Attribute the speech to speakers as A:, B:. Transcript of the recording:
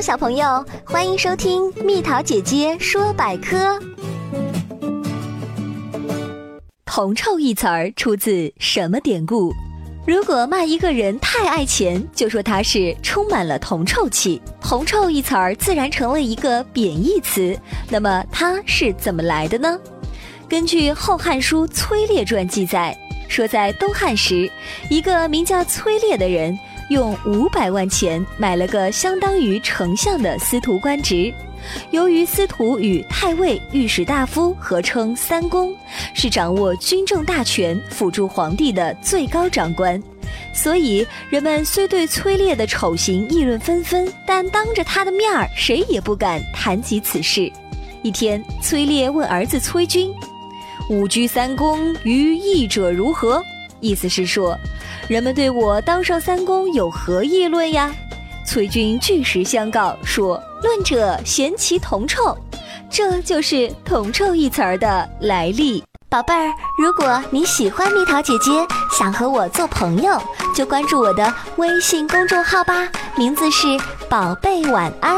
A: 小朋友，欢迎收听蜜桃姐姐说百科。
B: 铜臭一词儿出自什么典故？如果骂一个人太爱钱，就说他是充满了铜臭气。铜臭一词儿自然成了一个贬义词。那么它是怎么来的呢？根据《后汉书·崔烈传》记载，说在东汉时，一个名叫崔烈的人。用五百万钱买了个相当于丞相的司徒官职，由于司徒与太尉、御史大夫合称三公，是掌握军政大权、辅助皇帝的最高长官，所以人们虽对崔烈的丑行议论纷纷，但当着他的面儿，谁也不敢谈及此事。一天，崔烈问儿子崔军：“五居三公，于义者如何？”意思是说。人们对我当上三公有何议论呀？崔军据实相告说：“论者嫌其铜臭，这就是‘铜臭’一词儿的来历。”
A: 宝贝儿，如果你喜欢蜜桃姐姐，想和我做朋友，就关注我的微信公众号吧，名字是“宝贝晚安”。